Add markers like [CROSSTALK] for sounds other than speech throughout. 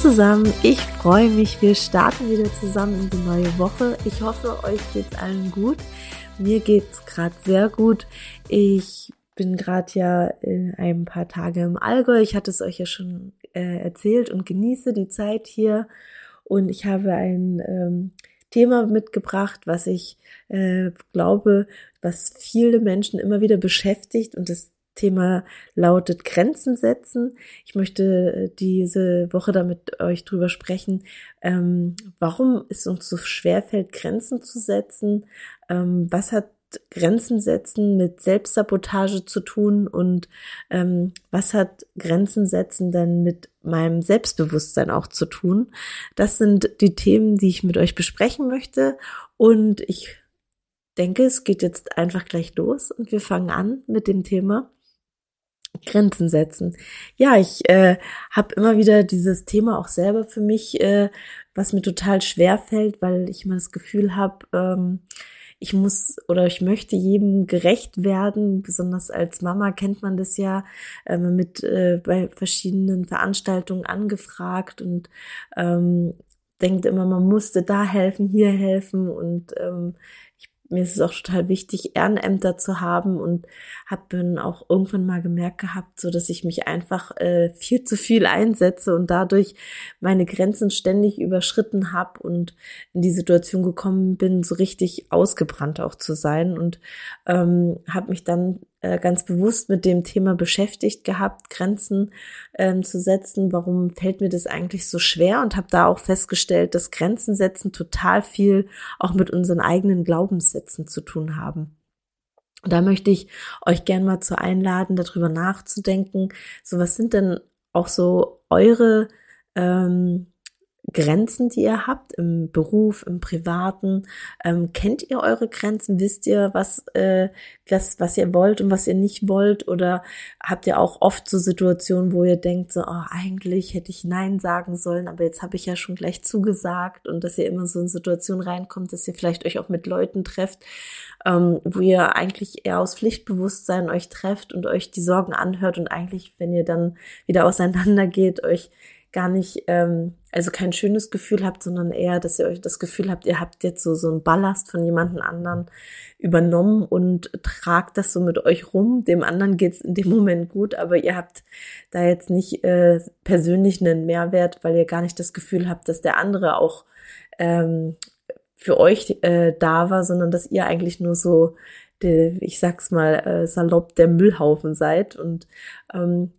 zusammen, ich freue mich. Wir starten wieder zusammen in die neue Woche. Ich hoffe, euch geht's allen gut. Mir geht's gerade sehr gut. Ich bin gerade ja in ein paar Tage im Allgäu. Ich hatte es euch ja schon äh, erzählt und genieße die Zeit hier. Und ich habe ein ähm, Thema mitgebracht, was ich äh, glaube, was viele Menschen immer wieder beschäftigt. Und das Thema lautet Grenzen setzen. Ich möchte äh, diese Woche damit euch drüber sprechen, ähm, warum es uns so schwer fällt, Grenzen zu setzen. Ähm, was hat Grenzen setzen mit Selbstsabotage zu tun und ähm, was hat Grenzen setzen denn mit meinem Selbstbewusstsein auch zu tun? Das sind die Themen, die ich mit euch besprechen möchte und ich denke, es geht jetzt einfach gleich los und wir fangen an mit dem Thema Grenzen setzen. Ja, ich äh, habe immer wieder dieses Thema auch selber für mich, äh, was mir total schwer fällt, weil ich immer das Gefühl habe, ähm, ich muss oder ich möchte jedem gerecht werden. Besonders als Mama kennt man das ja ähm, mit äh, bei verschiedenen Veranstaltungen angefragt und ähm, denkt immer, man musste da helfen, hier helfen und ähm, mir ist es auch total wichtig, Ehrenämter zu haben und habe dann auch irgendwann mal gemerkt gehabt, so dass ich mich einfach äh, viel zu viel einsetze und dadurch meine Grenzen ständig überschritten habe und in die Situation gekommen bin, so richtig ausgebrannt auch zu sein. Und ähm, habe mich dann äh, ganz bewusst mit dem Thema beschäftigt gehabt, Grenzen ähm, zu setzen. Warum fällt mir das eigentlich so schwer? Und habe da auch festgestellt, dass Grenzen setzen total viel auch mit unseren eigenen Glaubenssätzen zu tun haben. Und da möchte ich euch gern mal zu einladen, darüber nachzudenken. So, was sind denn auch so eure ähm, Grenzen, die ihr habt im Beruf, im Privaten? Ähm, kennt ihr eure Grenzen? Wisst ihr, was, äh, was, was ihr wollt und was ihr nicht wollt? Oder habt ihr auch oft so Situationen, wo ihr denkt, so, oh, eigentlich hätte ich Nein sagen sollen, aber jetzt habe ich ja schon gleich zugesagt und dass ihr immer so in Situationen reinkommt, dass ihr vielleicht euch auch mit Leuten trefft, ähm, wo ihr eigentlich eher aus Pflichtbewusstsein euch trefft und euch die Sorgen anhört und eigentlich, wenn ihr dann wieder [LAUGHS] auseinander geht, euch gar nicht, ähm, also kein schönes Gefühl habt, sondern eher, dass ihr euch das Gefühl habt, ihr habt jetzt so, so ein Ballast von jemandem anderen übernommen und tragt das so mit euch rum. Dem anderen geht's in dem Moment gut, aber ihr habt da jetzt nicht äh, persönlich einen Mehrwert, weil ihr gar nicht das Gefühl habt, dass der andere auch ähm, für euch äh, da war, sondern dass ihr eigentlich nur so, der, ich sag's mal äh, salopp, der Müllhaufen seid und ähm,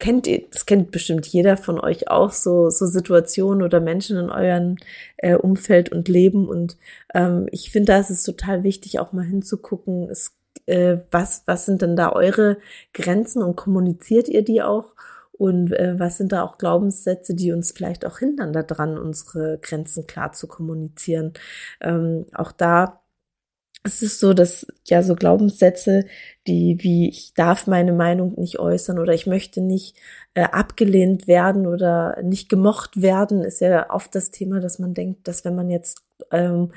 kennt ihr, das kennt bestimmt jeder von euch auch, so, so Situationen oder Menschen in euren äh, Umfeld und Leben. Und ähm, ich finde, da ist es total wichtig, auch mal hinzugucken, es, äh, was, was sind denn da eure Grenzen und kommuniziert ihr die auch? Und äh, was sind da auch Glaubenssätze, die uns vielleicht auch hindern daran, unsere Grenzen klar zu kommunizieren? Ähm, auch da es ist so, dass ja so Glaubenssätze, die wie ich darf meine Meinung nicht äußern oder ich möchte nicht äh, abgelehnt werden oder nicht gemocht werden, ist ja oft das Thema, dass man denkt, dass wenn man jetzt ähm,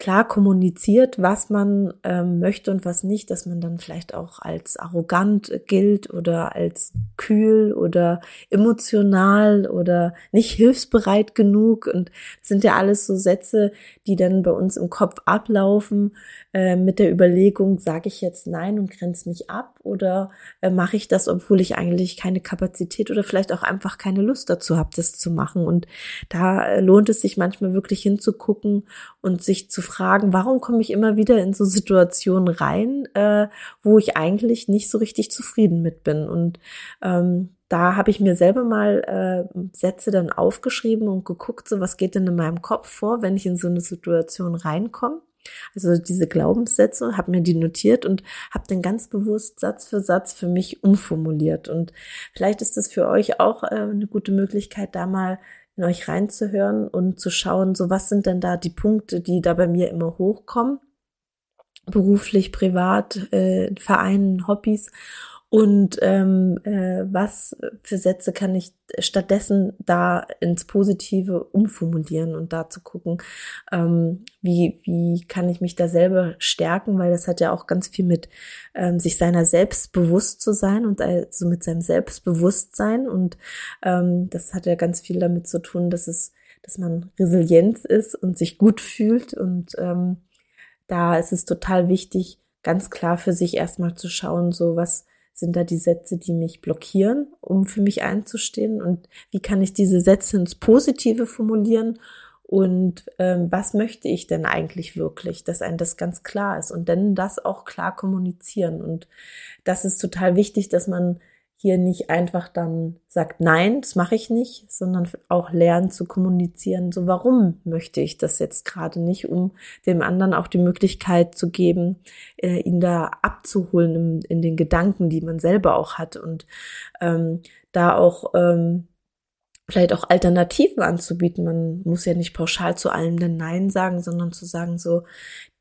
klar kommuniziert, was man ähm, möchte und was nicht, dass man dann vielleicht auch als arrogant gilt oder als kühl oder emotional oder nicht hilfsbereit genug. Und sind ja alles so Sätze, die dann bei uns im Kopf ablaufen äh, mit der Überlegung, sage ich jetzt nein und grenze mich ab oder äh, mache ich das, obwohl ich eigentlich keine Kapazität oder vielleicht auch einfach keine Lust dazu habe, das zu machen. Und da äh, lohnt es sich manchmal wirklich hinzugucken und sich zu fragen, warum komme ich immer wieder in so Situationen rein, äh, wo ich eigentlich nicht so richtig zufrieden mit bin. Und ähm, da habe ich mir selber mal äh, Sätze dann aufgeschrieben und geguckt, so was geht denn in meinem Kopf vor, wenn ich in so eine Situation reinkomme. Also diese Glaubenssätze, habe mir die notiert und habe dann ganz bewusst Satz für Satz für mich umformuliert. Und vielleicht ist das für euch auch äh, eine gute Möglichkeit, da mal in euch reinzuhören und zu schauen, so was sind denn da die Punkte, die da bei mir immer hochkommen, beruflich, privat, äh, Vereinen, Hobbys und ähm, äh, was für Sätze kann ich stattdessen da ins Positive umformulieren und da zu gucken, ähm, wie, wie kann ich mich da selber stärken, weil das hat ja auch ganz viel mit ähm, sich seiner selbst bewusst zu sein und also mit seinem Selbstbewusstsein. Und ähm, das hat ja ganz viel damit zu tun, dass es, dass man Resilienz ist und sich gut fühlt. Und ähm, da ist es total wichtig, ganz klar für sich erstmal zu schauen, so was sind da die Sätze, die mich blockieren, um für mich einzustehen? Und wie kann ich diese Sätze ins Positive formulieren? Und ähm, was möchte ich denn eigentlich wirklich, dass einem das ganz klar ist und dann das auch klar kommunizieren. Und das ist total wichtig, dass man hier nicht einfach dann sagt, nein, das mache ich nicht, sondern auch lernen zu kommunizieren, so warum möchte ich das jetzt gerade nicht, um dem anderen auch die Möglichkeit zu geben, äh, ihn da abzuholen in, in, den Gedanken, die man selber auch hat und ähm, da auch ähm, vielleicht auch Alternativen anzubieten. Man muss ja nicht pauschal zu allem denn Nein sagen, sondern zu sagen, so,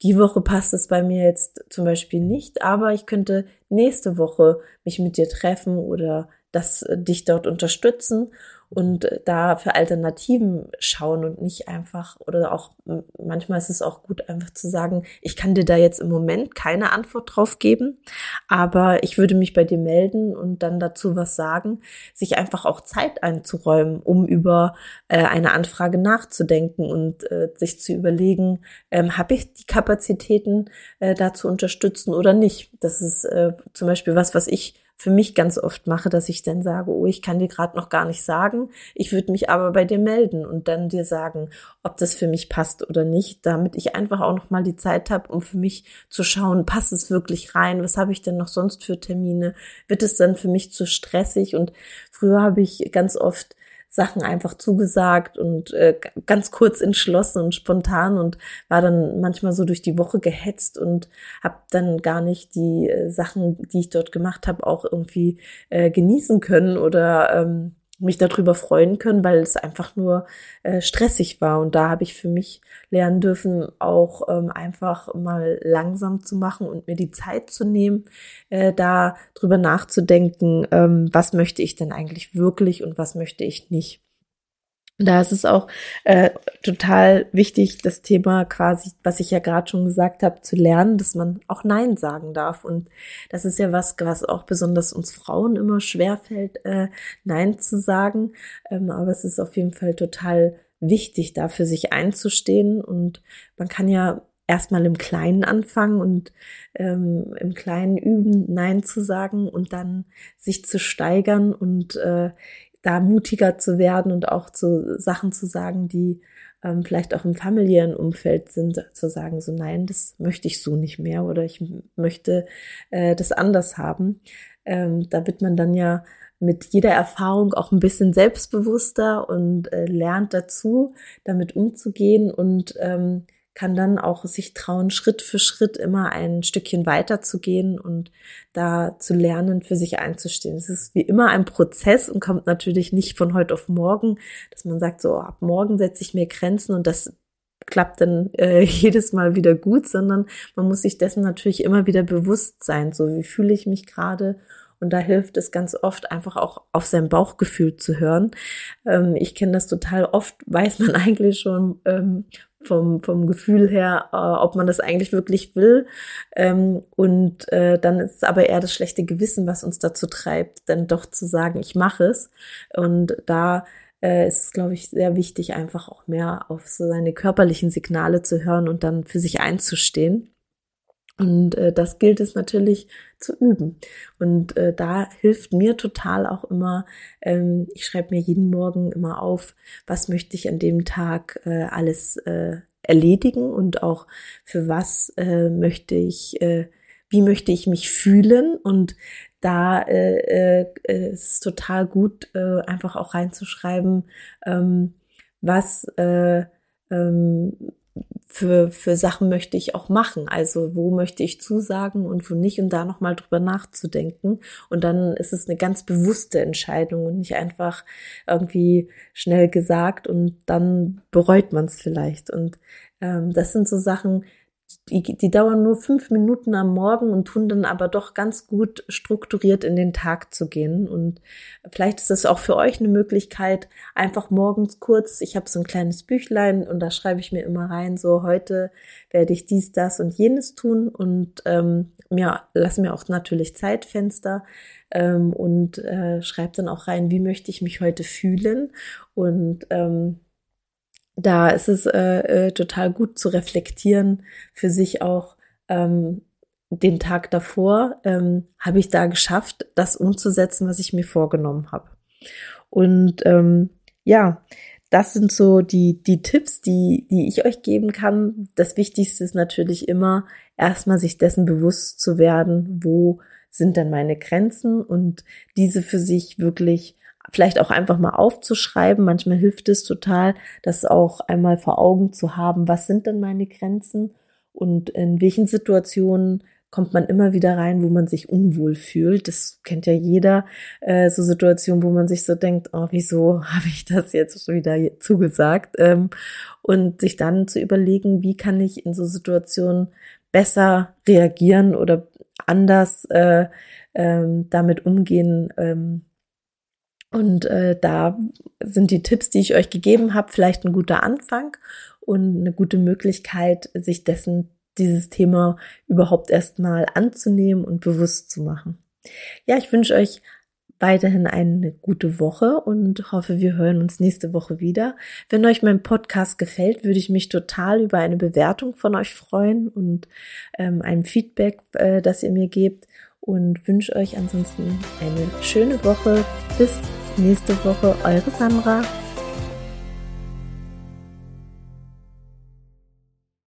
die Woche passt es bei mir jetzt zum Beispiel nicht, aber ich könnte nächste Woche mich mit dir treffen oder das äh, dich dort unterstützen und äh, da für Alternativen schauen und nicht einfach oder auch manchmal ist es auch gut einfach zu sagen, ich kann dir da jetzt im Moment keine Antwort drauf geben, aber ich würde mich bei dir melden und dann dazu was sagen, sich einfach auch Zeit einzuräumen, um über äh, eine Anfrage nachzudenken und äh, sich zu überlegen, ähm, habe ich die Kapazitäten äh, da zu unterstützen oder nicht. Das ist äh, zum Beispiel was, was ich für mich ganz oft mache, dass ich dann sage, oh, ich kann dir gerade noch gar nicht sagen, ich würde mich aber bei dir melden und dann dir sagen, ob das für mich passt oder nicht, damit ich einfach auch noch mal die Zeit habe, um für mich zu schauen, passt es wirklich rein, was habe ich denn noch sonst für Termine, wird es dann für mich zu stressig? Und früher habe ich ganz oft Sachen einfach zugesagt und äh, ganz kurz entschlossen und spontan und war dann manchmal so durch die Woche gehetzt und habe dann gar nicht die äh, Sachen, die ich dort gemacht habe, auch irgendwie äh, genießen können oder ähm, mich darüber freuen können, weil es einfach nur äh, stressig war. Und da habe ich für mich lernen dürfen, auch ähm, einfach mal langsam zu machen und mir die Zeit zu nehmen, äh, da drüber nachzudenken, ähm, was möchte ich denn eigentlich wirklich und was möchte ich nicht. Da ist es auch äh, total wichtig, das Thema quasi, was ich ja gerade schon gesagt habe, zu lernen, dass man auch Nein sagen darf. Und das ist ja was, was auch besonders uns Frauen immer schwerfällt, äh, Nein zu sagen. Ähm, aber es ist auf jeden Fall total wichtig, da für sich einzustehen. Und man kann ja erstmal im Kleinen anfangen und ähm, im Kleinen üben, Nein zu sagen und dann sich zu steigern und äh, da mutiger zu werden und auch zu Sachen zu sagen, die ähm, vielleicht auch im familiären Umfeld sind, zu sagen, so nein, das möchte ich so nicht mehr oder ich möchte äh, das anders haben. Ähm, da wird man dann ja mit jeder Erfahrung auch ein bisschen selbstbewusster und äh, lernt dazu, damit umzugehen und ähm, kann dann auch sich trauen, Schritt für Schritt immer ein Stückchen weiter zu gehen und da zu lernen, für sich einzustehen. Es ist wie immer ein Prozess und kommt natürlich nicht von heute auf morgen, dass man sagt, so ab morgen setze ich mir Grenzen und das klappt dann äh, [LAUGHS] jedes Mal wieder gut, sondern man muss sich dessen natürlich immer wieder bewusst sein, so wie fühle ich mich gerade und da hilft es ganz oft einfach auch auf sein Bauchgefühl zu hören. Ähm, ich kenne das total oft, weiß man [LAUGHS] eigentlich schon, ähm, vom, vom Gefühl her, äh, ob man das eigentlich wirklich will. Ähm, und äh, dann ist es aber eher das schlechte Gewissen, was uns dazu treibt, dann doch zu sagen, ich mache es. Und da äh, ist es, glaube ich, sehr wichtig, einfach auch mehr auf so seine körperlichen Signale zu hören und dann für sich einzustehen. Und äh, das gilt es natürlich zu üben. Und äh, da hilft mir total auch immer, ähm, ich schreibe mir jeden Morgen immer auf, was möchte ich an dem Tag äh, alles äh, erledigen und auch für was äh, möchte ich, äh, wie möchte ich mich fühlen. Und da äh, äh, ist es total gut, äh, einfach auch reinzuschreiben, ähm, was äh, ähm, für, für Sachen möchte ich auch machen. Also wo möchte ich zusagen und wo nicht und da nochmal drüber nachzudenken. Und dann ist es eine ganz bewusste Entscheidung und nicht einfach irgendwie schnell gesagt und dann bereut man es vielleicht. Und ähm, das sind so Sachen, die, die dauern nur fünf Minuten am Morgen und tun dann aber doch ganz gut strukturiert in den Tag zu gehen. Und vielleicht ist es auch für euch eine Möglichkeit, einfach morgens kurz, ich habe so ein kleines Büchlein und da schreibe ich mir immer rein, so heute werde ich dies, das und jenes tun und ähm, mir lasse mir auch natürlich Zeitfenster ähm, und äh, schreibe dann auch rein, wie möchte ich mich heute fühlen und ähm, da ist es äh, äh, total gut zu reflektieren für sich auch ähm, den Tag davor ähm, habe ich da geschafft, das umzusetzen, was ich mir vorgenommen habe. Und ähm, ja, das sind so die, die Tipps, die, die ich euch geben kann. Das Wichtigste ist natürlich immer, erstmal sich dessen bewusst zu werden, wo sind denn meine Grenzen und diese für sich wirklich vielleicht auch einfach mal aufzuschreiben. Manchmal hilft es total, das auch einmal vor Augen zu haben. Was sind denn meine Grenzen und in welchen Situationen kommt man immer wieder rein, wo man sich unwohl fühlt. Das kennt ja jeder, äh, so Situationen, wo man sich so denkt, oh, wieso [LAUGHS] habe ich das jetzt schon wieder zugesagt? Ähm, und sich dann zu überlegen, wie kann ich in so Situationen besser reagieren oder anders äh, ähm, damit umgehen, ähm, und äh, da sind die Tipps, die ich euch gegeben habe, vielleicht ein guter Anfang und eine gute Möglichkeit, sich dessen dieses Thema überhaupt erstmal anzunehmen und bewusst zu machen. Ja, ich wünsche euch weiterhin eine gute Woche und hoffe, wir hören uns nächste Woche wieder. Wenn euch mein Podcast gefällt, würde ich mich total über eine Bewertung von euch freuen und ähm, ein Feedback, äh, das ihr mir gebt und wünsche euch ansonsten eine schöne Woche. Bis nächste Woche, eure Sandra.